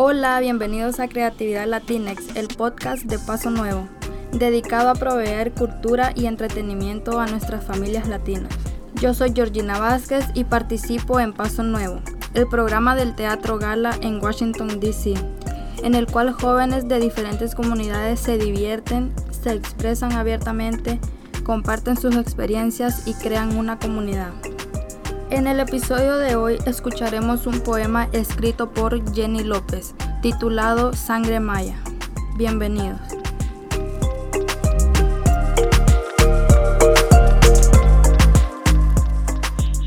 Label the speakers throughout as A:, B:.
A: Hola, bienvenidos a Creatividad Latinex, el podcast de Paso Nuevo, dedicado a proveer cultura y entretenimiento a nuestras familias latinas. Yo soy Georgina Vázquez y participo en Paso Nuevo, el programa del Teatro Gala en Washington, D.C., en el cual jóvenes de diferentes comunidades se divierten, se expresan abiertamente, comparten sus experiencias y crean una comunidad. En el episodio de hoy escucharemos un poema escrito por Jenny López, titulado Sangre Maya. Bienvenidos.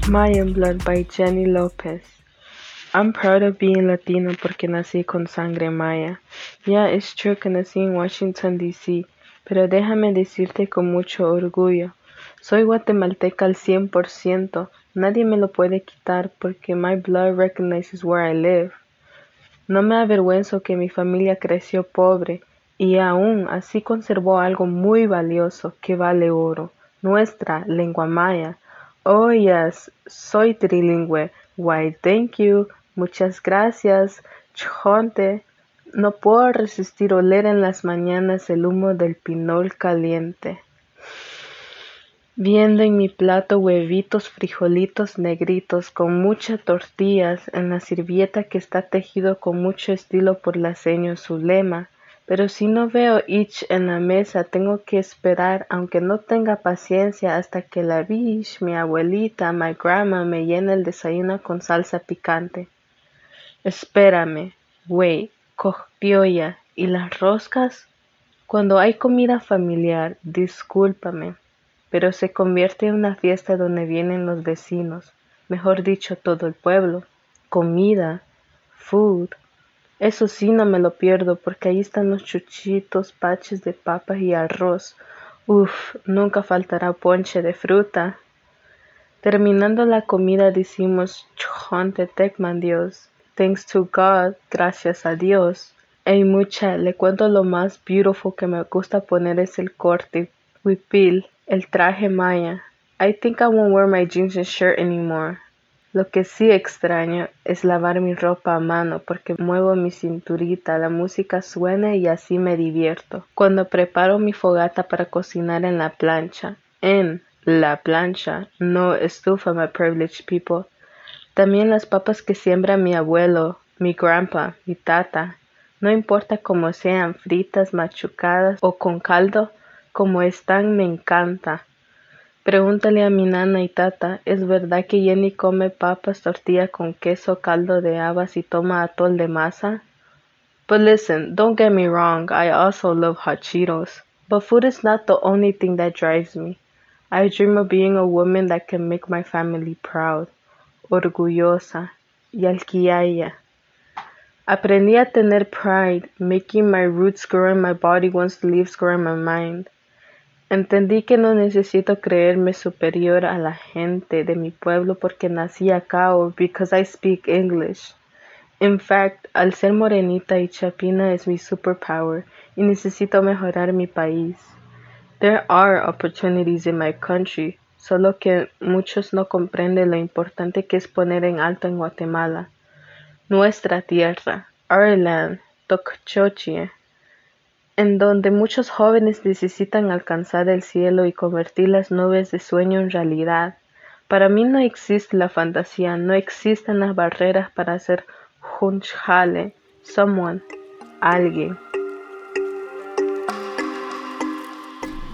B: Mayan Blood by Jenny Lopez. I'm proud of being Latino porque nací con sangre maya. Yeah, it's true que nací en Washington, D.C., pero déjame decirte con mucho orgullo. Soy guatemalteca al 100%. Nadie me lo puede quitar porque my blood recognizes where I live. No me avergüenzo que mi familia creció pobre y aún así conservó algo muy valioso que vale oro, nuestra lengua maya. Oh yes, soy trilingüe. Why, thank you. Muchas gracias. Chonte. No puedo resistir oler en las mañanas el humo del pinol caliente viendo en mi plato huevitos frijolitos negritos con muchas tortillas en la sirvieta que está tejido con mucho estilo por la seño Zulema. Pero si no veo ich en la mesa, tengo que esperar, aunque no tenga paciencia, hasta que la bish, mi abuelita, my grandma, me llene el desayuno con salsa picante. Espérame, güey, cojpioya, ¿y las roscas? Cuando hay comida familiar, discúlpame, pero se convierte en una fiesta donde vienen los vecinos, mejor dicho todo el pueblo, comida, food. Eso sí no me lo pierdo porque ahí están los chuchitos, paches de papas y arroz. Uf, nunca faltará ponche de fruta. Terminando la comida decimos Chonte Tekman Dios. Thanks to God, gracias a Dios. Ey mucha, le cuento lo más beautiful que me gusta poner es el corte, huipil. El traje maya. I think I won't wear my jeans and shirt anymore. Lo que sí extraño es lavar mi ropa a mano porque muevo mi cinturita, la música suena y así me divierto. Cuando preparo mi fogata para cocinar en la plancha, en la plancha, no estufa my privileged people. También las papas que siembra mi abuelo, mi grandpa, mi tata, no importa cómo sean, fritas, machucadas o con caldo, como están me encanta. Pregúntale a mi nana y tata, ¿es verdad que Jenny come papas, tortilla con queso, caldo de habas y toma atol de masa? But listen, don't get me wrong, I also love hot Cheetos. But food is not the only thing that drives me. I dream of being a woman that can make my family proud, orgullosa y alquiaya. Aprendí a tener pride, making my roots grow in my body once the leaves grow in my mind. Entendí que no necesito creerme superior a la gente de mi pueblo porque nací acá o because I speak English. In fact, al ser morenita y chapina es mi superpower y necesito mejorar mi país. There are opportunities in my country, solo que muchos no comprenden lo importante que es poner en alto en Guatemala. Nuestra tierra, our land, en donde muchos jóvenes necesitan alcanzar el cielo y convertir las nubes de sueño en realidad. Para mí no existe la fantasía, no existen las barreras para ser hunchale, someone, alguien.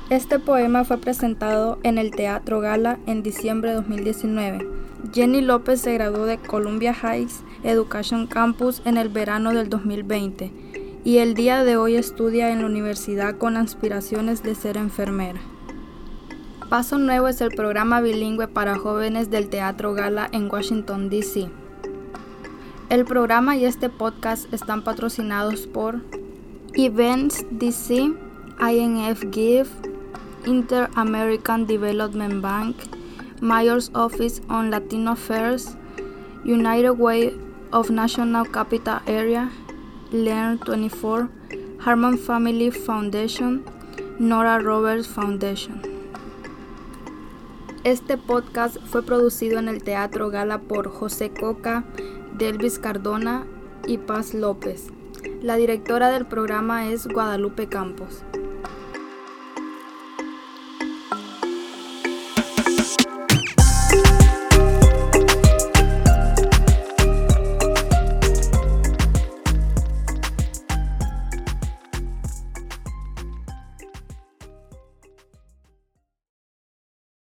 A: Este poema fue presentado en el Teatro Gala en diciembre de 2019. Jenny López se graduó de Columbia Heights Education Campus en el verano del 2020 y el día de hoy estudia en la universidad con aspiraciones de ser enfermera. Paso Nuevo es el programa bilingüe para jóvenes del Teatro Gala en Washington, D.C. El programa y este podcast están patrocinados por Events DC, INF Give, Inter-American Development Bank, Mayor's Office on Latino Affairs, United Way of National Capital Area, Learn 24, Harman Family Foundation, Nora Roberts Foundation. Este podcast fue producido en el Teatro Gala por José Coca, Delvis Cardona, y Paz López. La directora del programa es Guadalupe Campos.